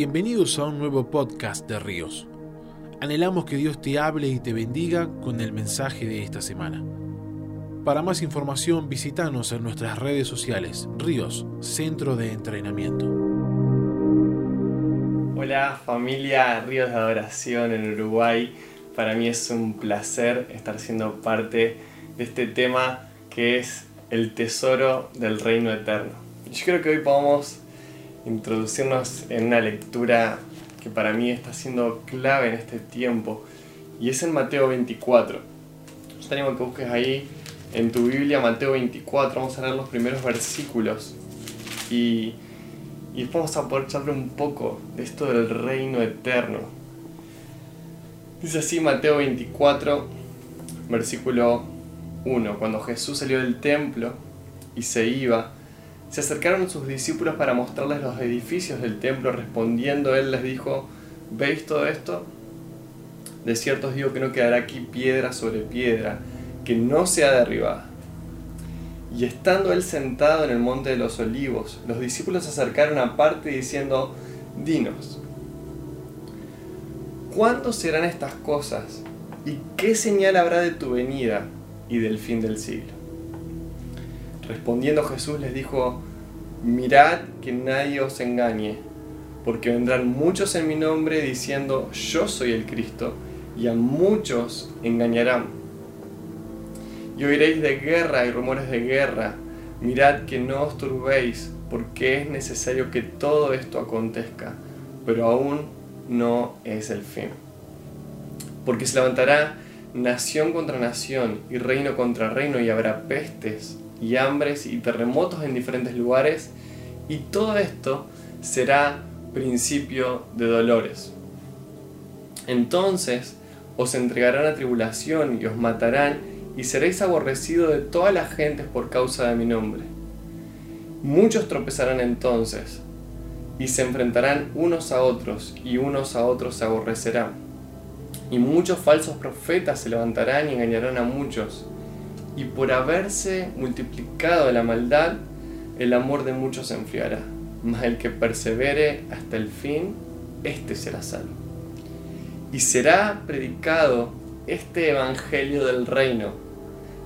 Bienvenidos a un nuevo podcast de Ríos. Anhelamos que Dios te hable y te bendiga con el mensaje de esta semana. Para más información visítanos en nuestras redes sociales, Ríos, Centro de Entrenamiento. Hola familia Ríos de Adoración en Uruguay. Para mí es un placer estar siendo parte de este tema que es el tesoro del reino eterno. Yo creo que hoy podamos introducirnos en una lectura que para mí está siendo clave en este tiempo y es en Mateo 24. Yo te animo que busques ahí en tu Biblia Mateo 24, vamos a leer los primeros versículos y, y vamos a poder charlar un poco de esto del reino eterno. Dice así Mateo 24, versículo 1, cuando Jesús salió del templo y se iba, se acercaron sus discípulos para mostrarles los edificios del templo, respondiendo él les dijo, ¿veis todo esto? De cierto os digo que no quedará aquí piedra sobre piedra, que no sea derribada. Y estando él sentado en el monte de los olivos, los discípulos se acercaron aparte diciendo, Dinos, ¿cuándo serán estas cosas? ¿Y qué señal habrá de tu venida y del fin del siglo? Respondiendo Jesús les dijo, mirad que nadie os engañe, porque vendrán muchos en mi nombre diciendo, yo soy el Cristo, y a muchos engañarán. Y oiréis de guerra y rumores de guerra, mirad que no os turbéis, porque es necesario que todo esto acontezca, pero aún no es el fin. Porque se levantará nación contra nación y reino contra reino y habrá pestes y hambres y terremotos en diferentes lugares, y todo esto será principio de dolores. Entonces os entregarán a tribulación y os matarán, y seréis aborrecidos de todas las gentes por causa de mi nombre. Muchos tropezarán entonces, y se enfrentarán unos a otros, y unos a otros se aborrecerán. Y muchos falsos profetas se levantarán y engañarán a muchos y por haberse multiplicado la maldad, el amor de muchos se enfriará. Mas el que persevere hasta el fin, éste será salvo. Y será predicado este Evangelio del Reino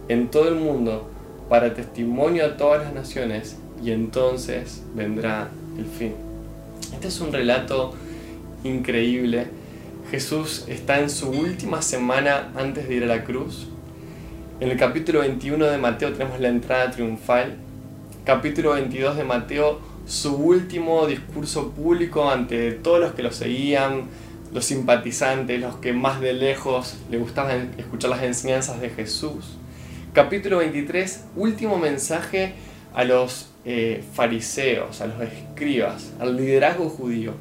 en todo el mundo para testimonio a todas las naciones, y entonces vendrá el fin. Este es un relato increíble. Jesús está en su última semana antes de ir a la cruz en el capítulo 21 de Mateo tenemos la entrada triunfal. Capítulo 22 de Mateo, su último discurso público ante todos los que lo seguían, los simpatizantes, los que más de lejos le gustaban escuchar las enseñanzas de Jesús. Capítulo 23, último mensaje a los eh, fariseos, a los escribas, al liderazgo judío.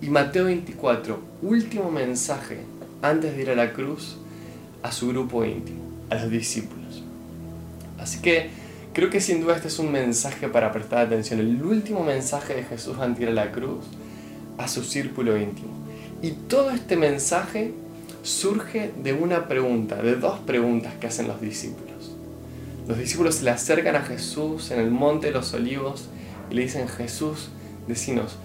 Y Mateo 24, último mensaje antes de ir a la cruz a su grupo íntimo a los discípulos. Así que creo que sin duda este es un mensaje para prestar atención, el último mensaje de Jesús antes de la cruz a su círculo íntimo. Y todo este mensaje surge de una pregunta, de dos preguntas que hacen los discípulos. Los discípulos se le acercan a Jesús en el monte de los olivos y le dicen, Jesús, decinos,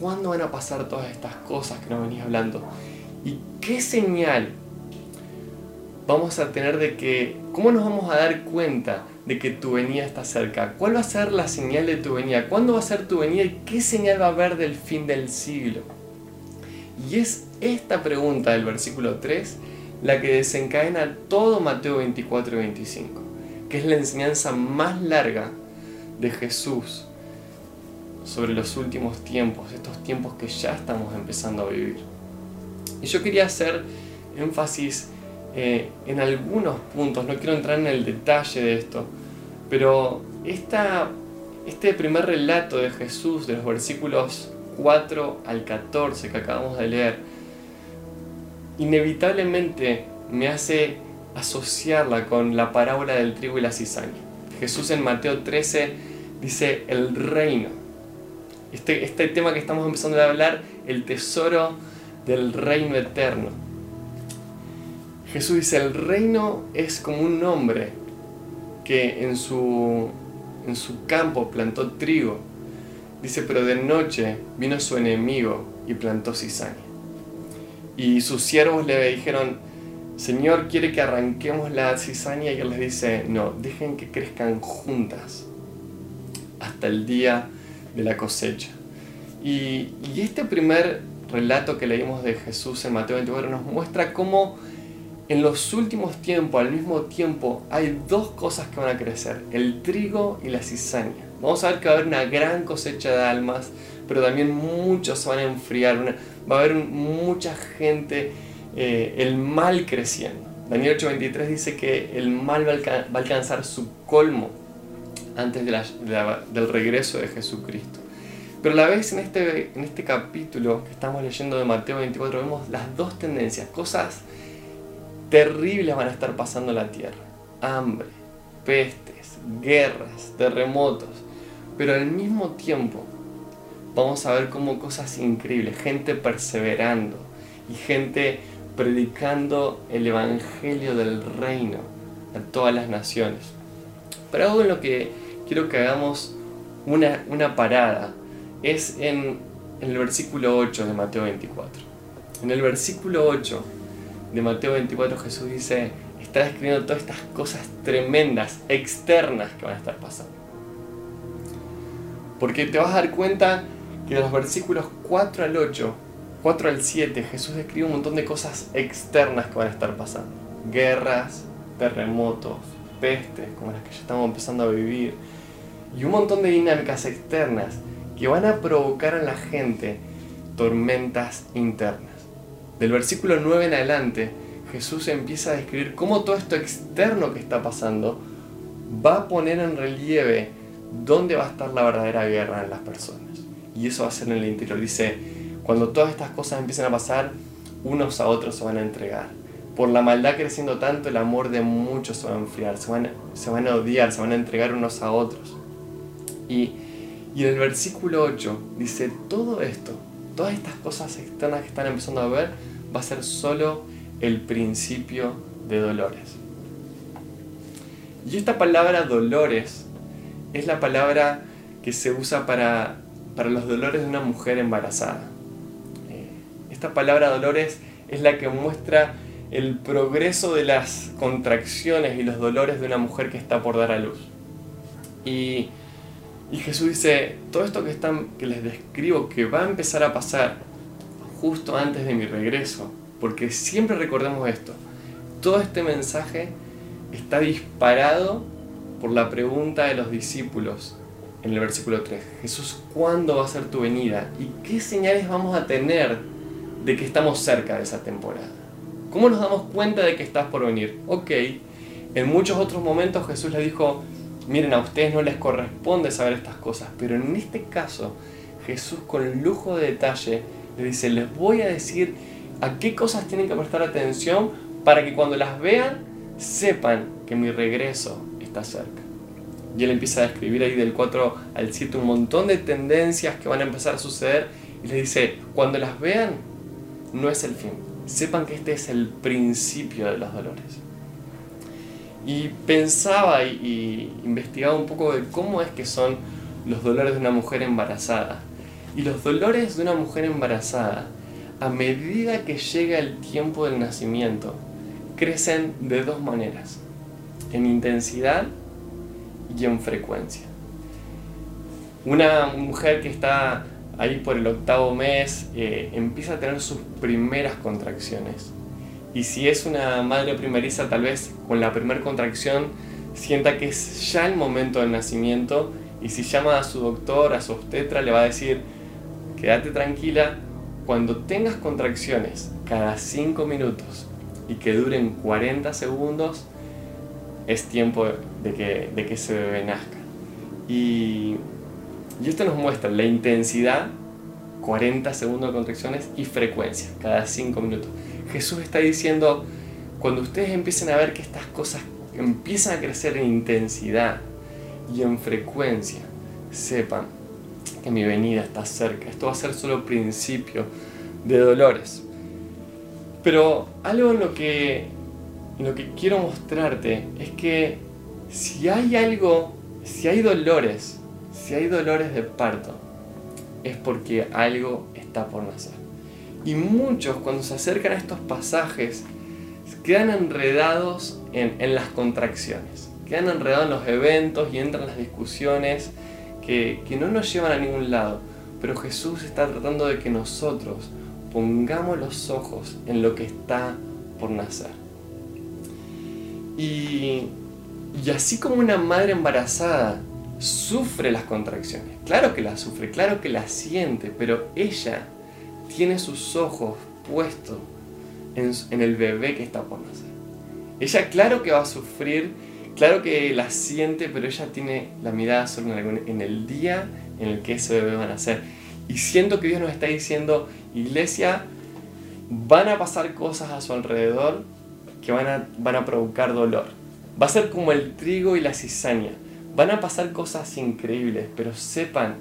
¿cuándo van a pasar todas estas cosas que nos venís hablando? ¿Y qué señal vamos a tener de que, ¿cómo nos vamos a dar cuenta de que tu venida está cerca? ¿Cuál va a ser la señal de tu venida? ¿Cuándo va a ser tu venida y qué señal va a haber del fin del siglo? Y es esta pregunta del versículo 3 la que desencadena todo Mateo 24 y 25, que es la enseñanza más larga de Jesús sobre los últimos tiempos, estos tiempos que ya estamos empezando a vivir. Y yo quería hacer énfasis eh, en algunos puntos, no quiero entrar en el detalle de esto, pero este primer relato de Jesús, de los versículos 4 al 14 que acabamos de leer, inevitablemente me hace asociarla con la parábola del trigo y la cizaña. Jesús en Mateo 13 dice el reino. Este, este tema que estamos empezando a hablar, el tesoro del reino eterno. Jesús dice, el reino es como un hombre que en su, en su campo plantó trigo Dice, pero de noche vino su enemigo y plantó cizaña. Y sus siervos le dijeron, Señor quiere que arranquemos la cizaña y él les dice, no, dejen que crezcan juntas hasta el día de la cosecha. Y, este primer relato que leímos de Jesús en Mateo 24 nos muestra cómo en los últimos tiempos, al mismo tiempo, hay dos cosas que van a crecer, el trigo y la cizaña. Vamos a ver que va a haber una gran cosecha de almas, pero también muchos se van a enfriar, va a haber mucha gente, eh, el mal creciendo. Daniel 8:23 dice que el mal va a, alcanzar su colmo antes del regreso de Jesucristo. Pero a la vez en este, en este capítulo que estamos leyendo de Mateo 24 vemos las dos tendencias, cosas terribles van a estar pasando la tierra. Hambre, pestes, guerras, terremotos. Pero al mismo tiempo vamos a ver como cosas increíbles, gente perseverando y gente predicando el Evangelio del Reino a todas las naciones. Pero algo en lo que quiero que hagamos una, una parada es en, en el versículo 8 de Mateo 24. En el versículo 8 de Mateo 24 Jesús dice, está describiendo todas estas cosas tremendas, externas que van a estar pasando. Porque te vas a dar cuenta que en los versículos 4 al 8, 4 al 7, Jesús describe un montón de cosas externas que van a estar pasando. Guerras, terremotos, pestes, como las que ya estamos empezando a vivir, y un montón de dinámicas externas que van a provocar en la gente tormentas internas. Del versículo 9 en adelante, Jesús empieza a describir cómo todo esto externo que está pasando va a poner en relieve dónde va a estar la verdadera guerra en las personas. Y eso va a ser en el interior. Dice, cuando todas estas cosas empiecen a pasar, unos a otros se van a entregar. Por la maldad creciendo tanto, el amor de muchos se va a enfriar, se van, se a odiar, se van a entregar unos a otros. Y, y en el versículo 8 dice, todo esto todas estas cosas externas que están empezando a ver va a ser solo el principio de dolores. Y esta palabra dolores es la palabra que se usa para, para los dolores de una mujer embarazada. Eh, esta palabra dolores es la que muestra el progreso de las contracciones y los dolores de una mujer que está por dar a luz. Y y Jesús dice, todo esto que, están, que les describo que va a empezar a pasar justo antes de mi regreso, porque siempre recordemos esto, todo este mensaje está disparado por la pregunta de los discípulos en el versículo 3. Jesús, ¿cuándo va a ser tu venida? ¿Y qué señales vamos a tener de que estamos cerca de esa temporada? ¿Cómo nos damos cuenta de que estás por venir? Ok, en muchos otros momentos Jesús le dijo, miren, a ustedes no les corresponde saber estas cosas, pero en este caso Jesús con lujo de detalle le dice, les voy a decir a qué cosas tienen que prestar atención para que cuando las vean sepan que mi regreso está cerca. Y él empieza a describir ahí del 4 al 7 un montón de tendencias que van a empezar a suceder y les dice, cuando las vean, no es el fin. Sepan que este es el principio de los dolores. Y pensaba y, investigaba un poco de cómo es que son los dolores de una mujer embarazada. Y los dolores de una mujer embarazada, a medida que llega el tiempo del nacimiento, crecen de dos maneras, en intensidad y en frecuencia. Una mujer que está ahí por el octavo mes eh, empieza a tener sus primeras contracciones y si es una madre primeriza, tal vez con la primera contracción sienta que es ya el momento del nacimiento y si llama a su doctor, a su obstetra, le va a decir, quédate tranquila, cuando tengas contracciones cada 5 minutos y que duren 40 segundos, es tiempo de que, de que ese bebé nazca. Y, y esto nos muestra la intensidad, 40 segundos de contracciones y frecuencia, cada 5 minutos. Jesús está diciendo, cuando ustedes empiecen a ver que estas cosas empiezan a crecer en intensidad y en frecuencia, sepan que mi venida está cerca. Esto va a ser solo principio de dolores. Pero algo en lo que, lo que quiero mostrarte es que si hay algo, si hay dolores, si hay dolores de parto, es porque algo está por nacer. Y muchos cuando se acercan a estos pasajes quedan enredados en, las contracciones, quedan enredados en los eventos y entran las discusiones que, que no nos llevan a ningún lado. Pero Jesús está tratando de que nosotros pongamos los ojos en lo que está por nacer. Y, y así como una madre embarazada sufre las contracciones, claro que las sufre, claro que las siente, pero ella tiene sus ojos puestos en, el bebé que está por nacer. Ella claro que va a sufrir, claro que la siente, pero ella tiene la mirada solo en el día en el que ese bebé va a nacer. Y siento que Dios nos está diciendo, iglesia, van a pasar cosas a su alrededor que van a, van a provocar dolor. Va a ser como el trigo y la cizaña. Van a pasar cosas increíbles, pero sepan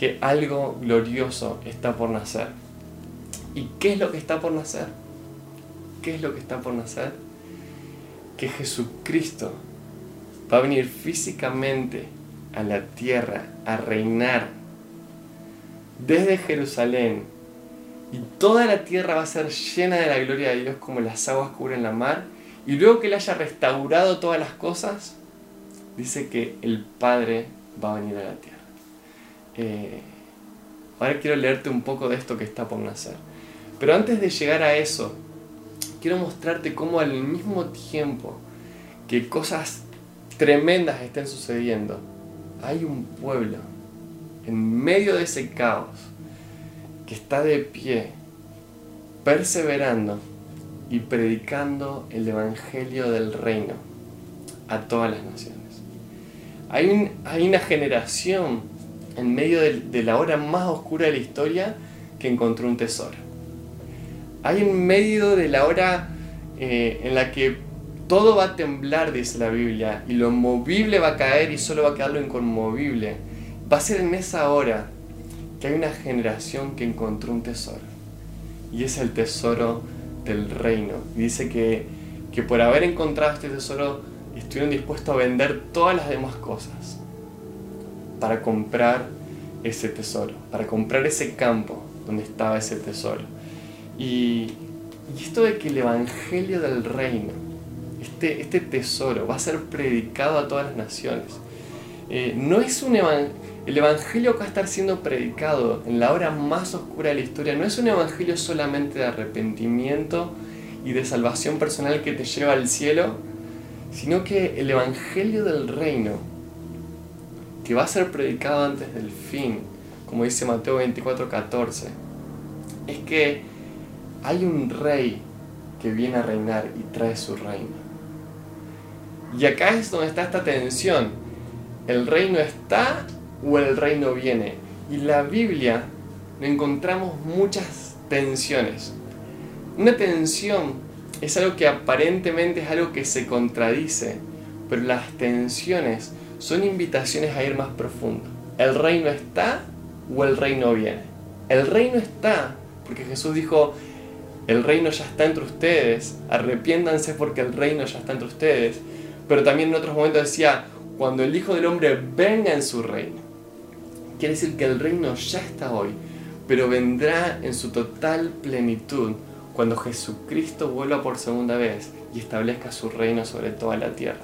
que algo glorioso está por nacer. ¿Y qué es lo que está por nacer? ¿Qué es lo que está por nacer? Que Jesucristo va a venir físicamente a la tierra a reinar desde Jerusalén y toda la tierra va a ser llena de la gloria de Dios como las aguas cubren la mar y luego que Él haya restaurado todas las cosas, dice que el Padre va a venir a la tierra. Eh, ahora quiero leerte un poco de esto que está por nacer. Pero antes de llegar a eso, quiero mostrarte cómo al mismo tiempo que cosas tremendas estén sucediendo, hay un pueblo en medio de ese caos que está de pie, perseverando y predicando el Evangelio del Reino a todas las naciones. Hay, hay una generación en medio de, la hora más oscura de la historia que encontró un tesoro. Hay en medio de la hora eh, en la que todo va a temblar, dice la Biblia, y lo movible va a caer y solo va a quedar lo inconmovible. Va a ser en esa hora que hay una generación que encontró un tesoro. Y es el tesoro del reino. Dice que, que por haber encontrado este tesoro estuvieron dispuestos a vender todas las demás cosas para comprar ese tesoro, para comprar ese campo donde estaba ese tesoro. Y, esto de que el Evangelio del Reino, este, este tesoro, va a ser predicado a todas las naciones. Eh, no es un el Evangelio que va a estar siendo predicado en la hora más oscura de la historia no es un Evangelio solamente de arrepentimiento y de salvación personal que te lleva al cielo, sino que el Evangelio del Reino que va a ser predicado antes del fin, como dice Mateo 24, 14, es que hay un rey que viene a reinar y trae su reino. Y acá es donde está esta tensión. ¿El reino está o el reino viene? Y la Biblia encontramos muchas tensiones. Una tensión es algo que aparentemente es algo que se contradice, pero las tensiones son invitaciones a ir más profundo. ¿El reino está o el reino viene? El reino está, porque Jesús dijo, el reino ya está entre ustedes, arrepiéndanse porque el reino ya está entre ustedes. Pero también en otros momentos decía, cuando el Hijo del Hombre venga en su reino. Quiere decir que el reino ya está hoy, pero vendrá en su total plenitud cuando Jesucristo vuelva por segunda vez y establezca su reino sobre toda la tierra.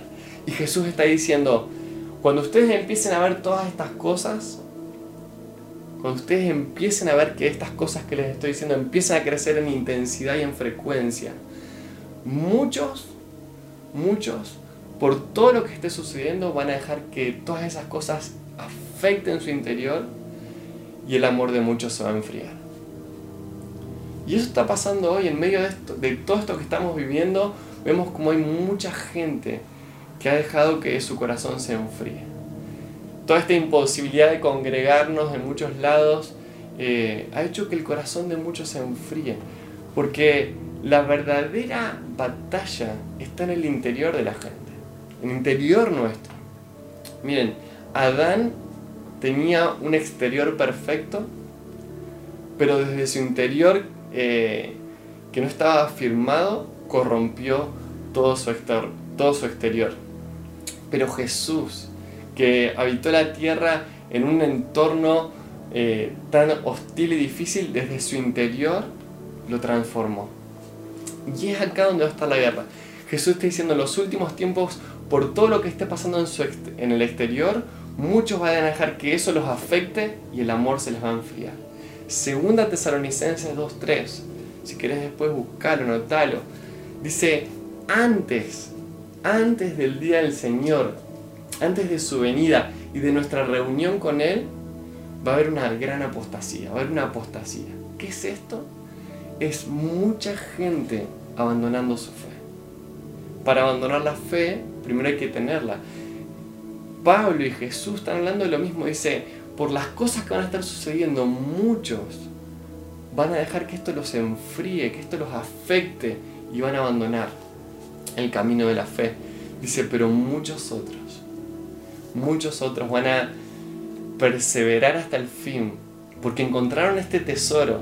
Y Jesús está diciendo, cuando ustedes empiecen a ver todas estas cosas, cuando ustedes empiecen a ver que estas cosas que les estoy diciendo empiezan a crecer en intensidad y en frecuencia, muchos, muchos, por todo lo que esté sucediendo, van a dejar que todas esas cosas afecten su interior y el amor de muchos se va a enfriar. Y eso está pasando hoy en medio de, esto, de todo esto que estamos viviendo. Vemos como hay mucha gente que ha dejado que su corazón se enfríe. Toda esta imposibilidad de congregarnos en muchos lados eh, ha hecho que el corazón de muchos se enfríe, porque la verdadera batalla está en el interior de la gente, en el interior nuestro. Miren, Adán tenía un exterior perfecto, pero desde su interior eh, que no estaba firmado corrompió todo su, todo su exterior. Pero Jesús, que habitó la tierra en un entorno eh, tan hostil y difícil, desde su interior lo transformó. Y es acá donde va a estar la guerra. Jesús está diciendo en los últimos tiempos, por todo lo que esté pasando en, el exterior, muchos van a dejar que eso los afecte y el amor se les va a enfriar. Segunda Tesalonicenses 2.3, si querés después buscarlo, notalo, dice, antes, antes del día del Señor, antes de su venida y de nuestra reunión con Él, va a haber una gran apostasía, va a haber una apostasía. ¿Qué es esto? Es mucha gente abandonando su fe. Para abandonar la fe, primero hay que tenerla. Pablo y Jesús están hablando de lo mismo. Dice, por las cosas que van a estar sucediendo, muchos van a dejar que esto los enfríe, que esto los afecte y van a abandonar el camino de la fe. Dice, pero muchos otros, muchos otros van a perseverar hasta el fin, porque encontraron este tesoro,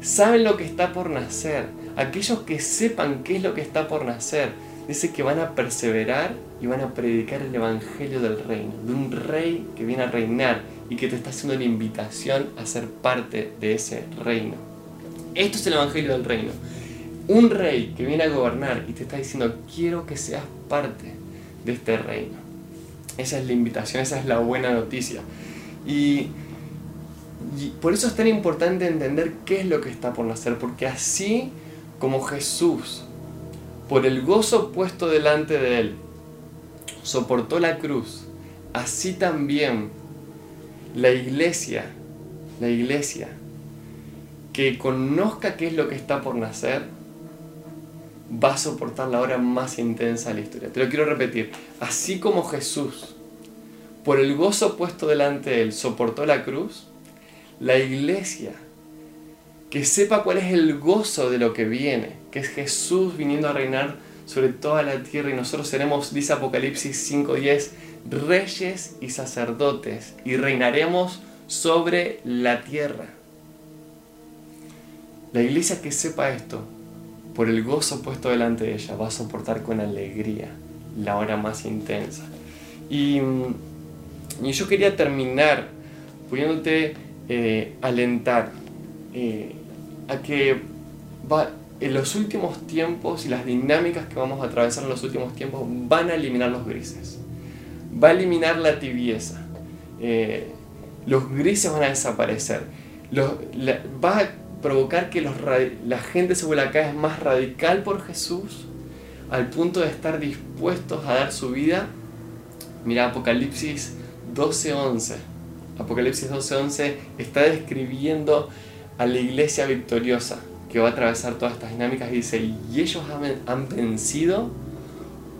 saben lo que está por nacer, aquellos que sepan qué es lo que está por nacer, dice que van a perseverar y van a predicar el Evangelio del reino, de un rey que viene a reinar y que te está haciendo la invitación a ser parte de ese reino. Esto es el Evangelio del reino. Un rey que viene a gobernar y te está diciendo, quiero que seas parte de este reino. Esa es la invitación, esa es la buena noticia. Y, por eso es tan importante entender qué es lo que está por nacer, porque así como Jesús, por el gozo puesto delante de él, soportó la cruz, así también la iglesia, la iglesia, que conozca qué es lo que está por nacer, va a soportar la hora más intensa de la historia. Te lo quiero repetir. Así como Jesús, por el gozo puesto delante de él, soportó la cruz, la iglesia, que sepa cuál es el gozo de lo que viene, que es Jesús viniendo a reinar sobre toda la tierra y nosotros seremos, dice Apocalipsis 5.10, reyes y sacerdotes y reinaremos sobre la tierra. La iglesia que sepa esto, por el gozo puesto delante de ella, va a soportar con alegría la hora más intensa. Y, yo quería terminar pudiéndote eh, alentar eh, a que va, en los últimos tiempos y las dinámicas que vamos a atravesar en los últimos tiempos van a eliminar los grises, va a eliminar la tibieza, eh, los grises van a desaparecer, va a provocar que la gente se vuelva cada vez más radical por Jesús al punto de estar dispuestos a dar su vida. Mira Apocalipsis 12:11. Apocalipsis 12:11 está describiendo a la iglesia victoriosa que va a atravesar todas estas dinámicas y dice, y ellos han, vencido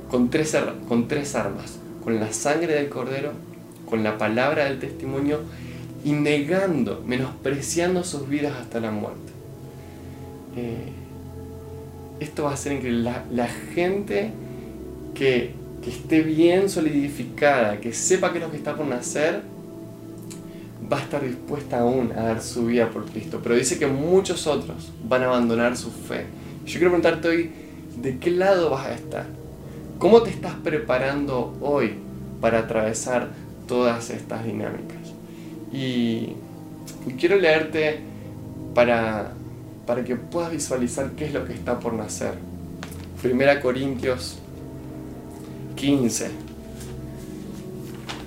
con tres, con tres armas, con la sangre del cordero, con la palabra del testimonio y negando, menospreciando sus vidas hasta la muerte. Eh, esto va a hacer increíble. La, la gente que, que, esté bien solidificada, que sepa qué es lo que está por nacer, va a estar dispuesta aún a dar su vida por Cristo. Pero dice que muchos otros van a abandonar su fe. Yo quiero preguntarte hoy, ¿de qué lado vas a estar? ¿Cómo te estás preparando hoy para atravesar todas estas dinámicas? Y, quiero leerte para, para que puedas visualizar qué es lo que está por nacer. Primera Corintios 15.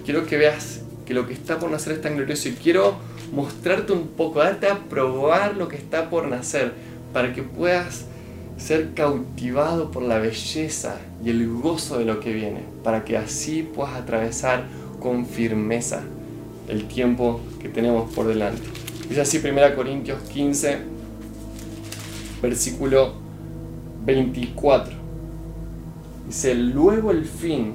Quiero que veas que lo que está por nacer es tan glorioso y quiero mostrarte un poco, darte a probar lo que está por nacer para que puedas ser cautivado por la belleza y el gozo de lo que viene, para que así puedas atravesar con firmeza el tiempo que tenemos por delante. Dice así 1 Corintios 15, versículo 24. Dice, luego el fin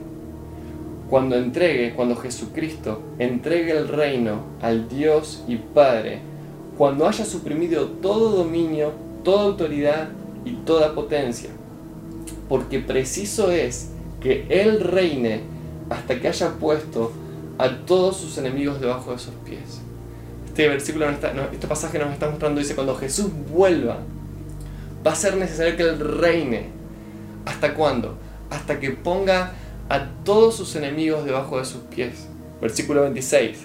cuando entregue, cuando Jesucristo entregue el reino al Dios y Padre, cuando haya suprimido todo dominio, toda autoridad y toda potencia. Porque preciso es que Él reine hasta que haya puesto a todos sus enemigos debajo de sus pies. Este versículo, este pasaje nos está mostrando, dice, cuando Jesús vuelva, va a ser necesario que Él reine. ¿Hasta cuándo? Hasta que ponga a todos sus enemigos debajo de sus pies. Versículo 26.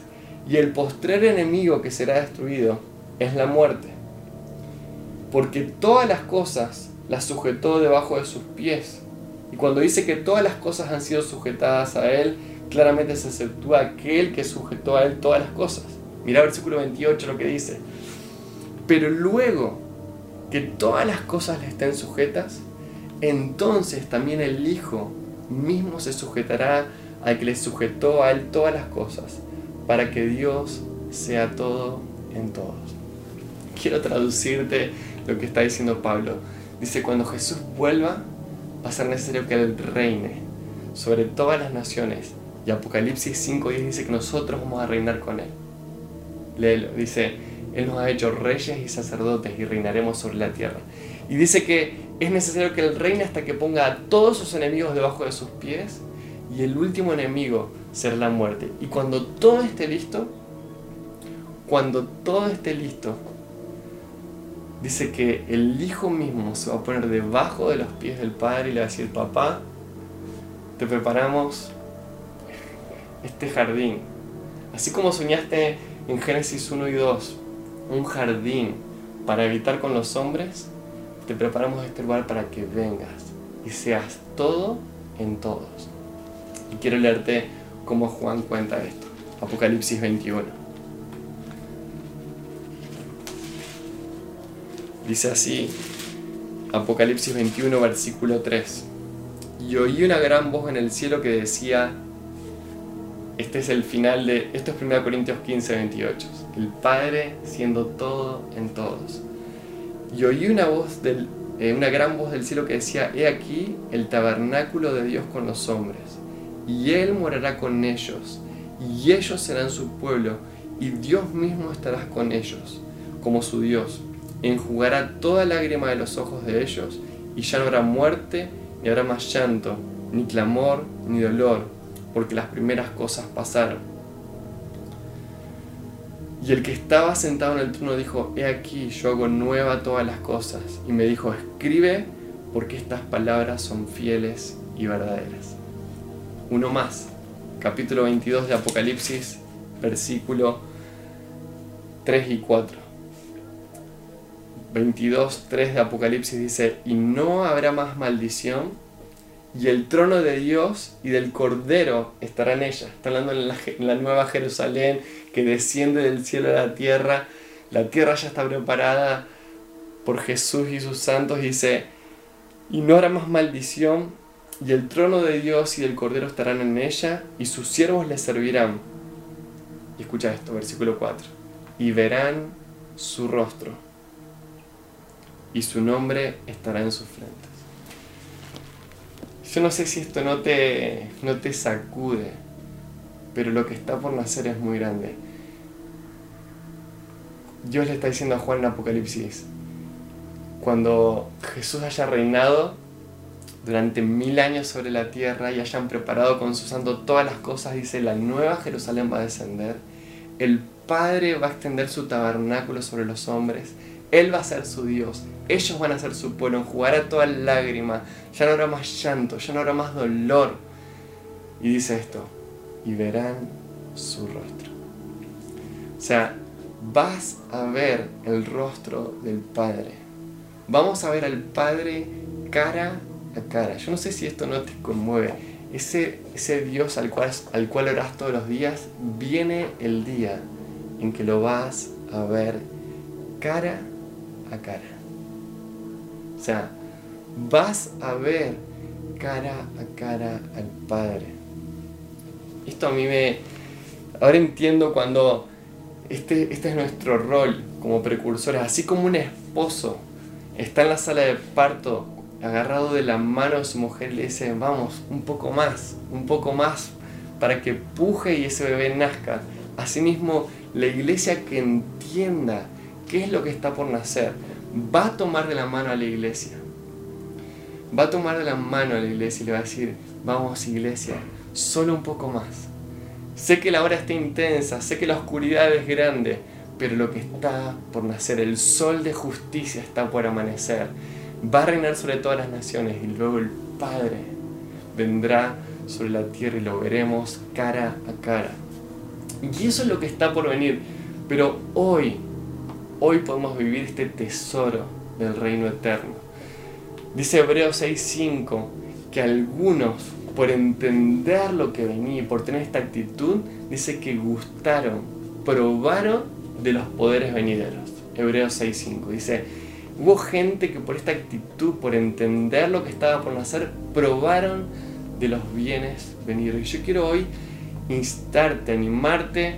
Y el postrer enemigo que será destruido es la muerte. Porque todas las cosas las sujetó debajo de sus pies. Y cuando dice que todas las cosas han sido sujetadas a Él, claramente se exceptúa aquel que sujetó a Él todas las cosas. Mira versículo 28 lo que dice. Pero luego que todas las cosas le estén sujetas, entonces también el Hijo mismo se sujetará al que le sujetó a Él todas las cosas, para que Dios sea todo en todos. Quiero traducirte lo que está diciendo Pablo. Dice, cuando Jesús vuelva, va a ser necesario que Él reine sobre todas las naciones. Y Apocalipsis 5.10 dice que nosotros vamos a reinar con Él. Léelo, dice, Él nos ha hecho reyes y sacerdotes y reinaremos sobre la tierra. Y dice que es necesario que Él reine hasta que ponga a todos sus enemigos debajo de sus pies y el último enemigo será la muerte. Y cuando todo esté listo, cuando todo esté listo, dice que el Hijo mismo se va a poner debajo de los pies del Padre y le va a decir, papá, te preparamos este jardín. Así como soñaste en Génesis 1 y 2, un jardín para evitar con los hombres, te preparamos este lugar para que vengas y seas todo en todos. Y quiero leerte cómo Juan cuenta esto. Apocalipsis 21. Dice así, Apocalipsis 21, versículo 3. Y oí una gran voz en el cielo que decía, este es el final de, esto es 1 Corintios 15, 28, el Padre siendo todo en todos. Y oí una voz del, eh, una gran voz del cielo que decía, he aquí el tabernáculo de Dios con los hombres, y Él morará con ellos, y ellos serán su pueblo, y Dios mismo estará con ellos, como su Dios enjugará toda lágrima de los ojos de ellos, y ya no habrá muerte, ni habrá más llanto, ni clamor, ni dolor, porque las primeras cosas pasaron. Y el que estaba sentado en el trono dijo, He aquí, yo hago nueva todas las cosas. Y me dijo, escribe, porque estas palabras son fieles y verdaderas. Uno más, capítulo 22 de Apocalipsis, versículo 3 y 4. 22.3 de Apocalipsis dice, y no habrá más maldición, y el trono de Dios y del Cordero estará en ella. Está hablando en la, nueva Jerusalén que desciende del cielo a la tierra. La tierra ya está preparada por Jesús y sus santos. Dice, y no habrá más maldición, y el trono de Dios y del Cordero estarán en ella, y sus siervos le servirán. Y escucha esto, versículo 4. Y verán su rostro y su nombre estará en sus frentes. Yo no sé si esto no te, no te sacude, pero lo que está por nacer es muy grande. Dios le está diciendo a Juan en Apocalipsis, cuando Jesús haya reinado durante mil años sobre la tierra y hayan preparado con su santo todas las cosas, dice, la nueva Jerusalén va a descender, el Padre va a extender su tabernáculo sobre los hombres, él va a ser su Dios, ellos van a ser su pueblo, enjugará toda lágrima, ya no habrá más llanto, ya no habrá más dolor. Y dice esto, y verán su rostro. O sea, vas a ver el rostro del Padre. Vamos a ver al Padre cara a cara. Yo no sé si esto no te conmueve. Ese, ese Dios al cual, al cual todos los días, viene el día en que lo vas a ver cara a cara. O sea, vas a ver cara a cara al Padre. Esto a mí me... Ahora entiendo cuando este, este es nuestro rol como precursores, así como un esposo está en la sala de parto agarrado de la mano de su mujer le dice, vamos, un poco más, un poco más, para que puje y ese bebé nazca. Asimismo, la iglesia que entienda qué es lo que está por nacer, va a tomar de la mano a la iglesia. Va a tomar de la mano a la iglesia y le va a decir, vamos iglesia, solo un poco más. Sé que la hora está intensa, sé que la oscuridad es grande, pero lo que está por nacer, el sol de justicia está por amanecer. Va a reinar sobre todas las naciones y luego el Padre vendrá sobre la tierra y lo veremos cara a cara. Y eso es lo que está por venir. Pero hoy, hoy podemos vivir este tesoro del reino eterno. Dice Hebreos 6:5 que algunos, por entender lo que venía y por tener esta actitud, dice que gustaron, probaron de los poderes venideros. Hebreos 6:5 dice, hubo gente que por esta actitud, por entender lo que estaba por nacer, probaron de los bienes venideros. Y yo quiero hoy instarte, animarte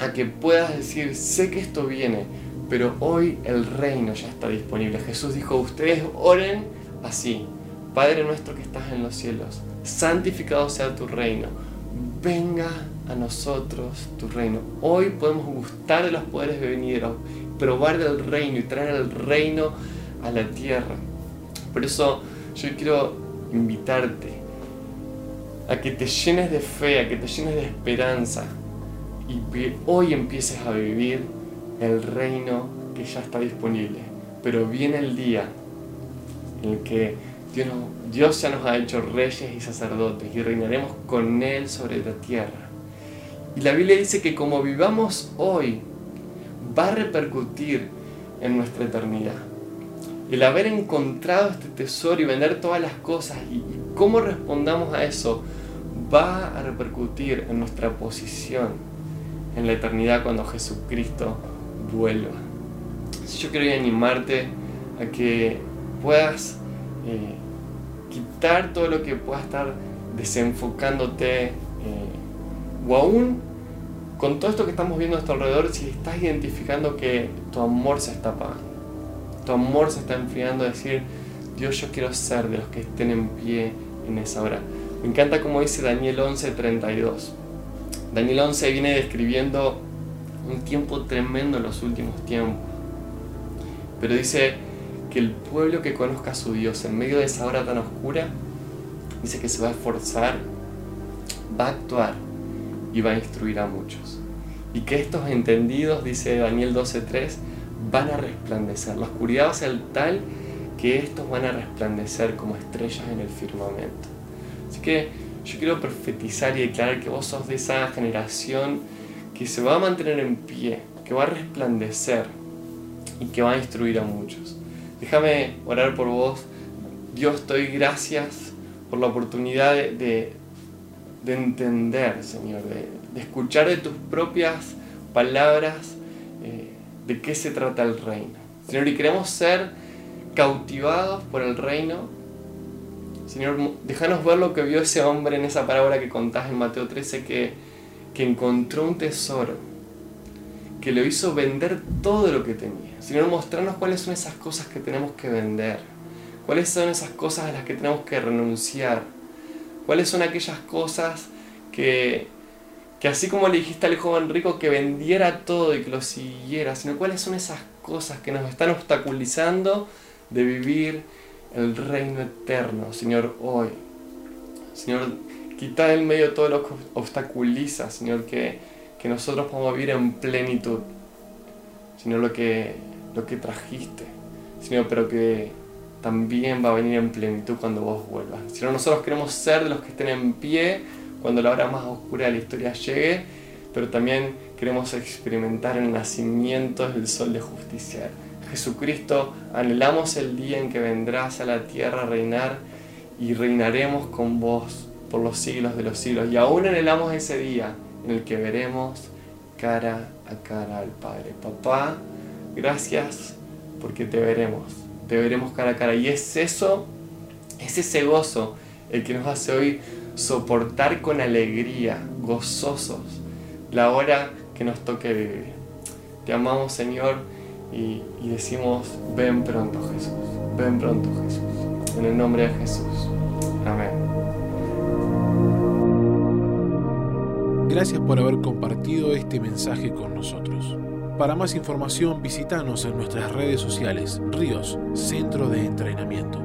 a que puedas decir, sé que esto viene, pero hoy el reino ya está disponible. Jesús dijo, ustedes oren así, Padre nuestro que estás en los cielos, santificado sea tu reino, venga a nosotros tu reino. Hoy podemos gustar de los poderes venideros, probar del reino y traer el reino a la tierra. Por eso yo quiero invitarte a que te llenes de fe, a que te llenes de esperanza y que hoy empieces a vivir el reino que ya está disponible. Pero viene el día en el que Dios, ya nos ha hecho reyes y sacerdotes y reinaremos con Él sobre la tierra. Y la Biblia dice que como vivamos hoy, va a repercutir en nuestra eternidad. El haber encontrado este tesoro y vender todas las cosas y cómo respondamos a eso va a repercutir en nuestra posición en la eternidad cuando Jesucristo vuelva. Yo quiero animarte a que puedas eh, quitar todo lo que pueda estar desenfocándote eh, o aún con todo esto que estamos viendo a nuestro alrededor, si estás identificando que tu amor se está apagando, tu amor se está enfriando, decir, Dios, yo quiero ser de los que estén en pie en esa hora. Me encanta como dice Daniel 11:32. Daniel 11 viene describiendo un tiempo tremendo en los últimos tiempos. Pero dice que el pueblo que conozca a su Dios en medio de esa hora tan oscura, dice que se va a esforzar, va a actuar y va a instruir a muchos. Y que estos entendidos, dice Daniel 12:3, van a resplandecer. La oscuridad va a ser tal que estos van a resplandecer como estrellas en el firmamento. Así que yo quiero profetizar y declarar que vos sos de esa generación que se va a mantener en pie, que va a resplandecer y que va a instruir a muchos. Déjame orar por vos. Dios, estoy gracias por la oportunidad de, entender, Señor, de, escuchar de tus propias palabras eh, de qué se trata el reino. Señor, y queremos ser cautivados por el reino. Señor, déjanos ver lo que vio ese hombre en esa parábola que contás en Mateo 13, que que encontró un tesoro, que lo hizo vender todo lo que tenía. Señor, mostrarnos cuáles son esas cosas que tenemos que vender, cuáles son esas cosas a las que tenemos que renunciar, cuáles son aquellas cosas que, que así como le dijiste al joven rico que vendiera todo y que lo siguiera, sino cuáles son esas cosas que nos están obstaculizando de vivir el reino eterno, Señor, hoy. Señor, Quita del medio todo lo que obstaculiza, Señor, que, que nosotros podamos vivir en plenitud. Señor, lo que, lo que trajiste, Señor, pero que también va a venir en plenitud cuando vos vuelvas. Señor, nosotros queremos ser de los que estén en pie cuando la hora más oscura de la historia llegue, pero también queremos experimentar el nacimiento del sol de justicia. Jesucristo, anhelamos el día en que vendrás a la tierra a reinar y reinaremos con vos por los siglos de los siglos. Y aún anhelamos ese día en el que veremos cara a cara al Padre. Papá, gracias porque te veremos, te veremos cara a cara. Y es eso, es ese gozo el que nos hace hoy soportar con alegría, gozosos, la hora que nos toque vivir. Te amamos Señor y, y decimos, ven pronto Jesús, ven pronto Jesús. En el nombre de Jesús. Gracias por haber compartido este mensaje con nosotros. Para más información visítanos en nuestras redes sociales, Ríos, Centro de Entrenamiento.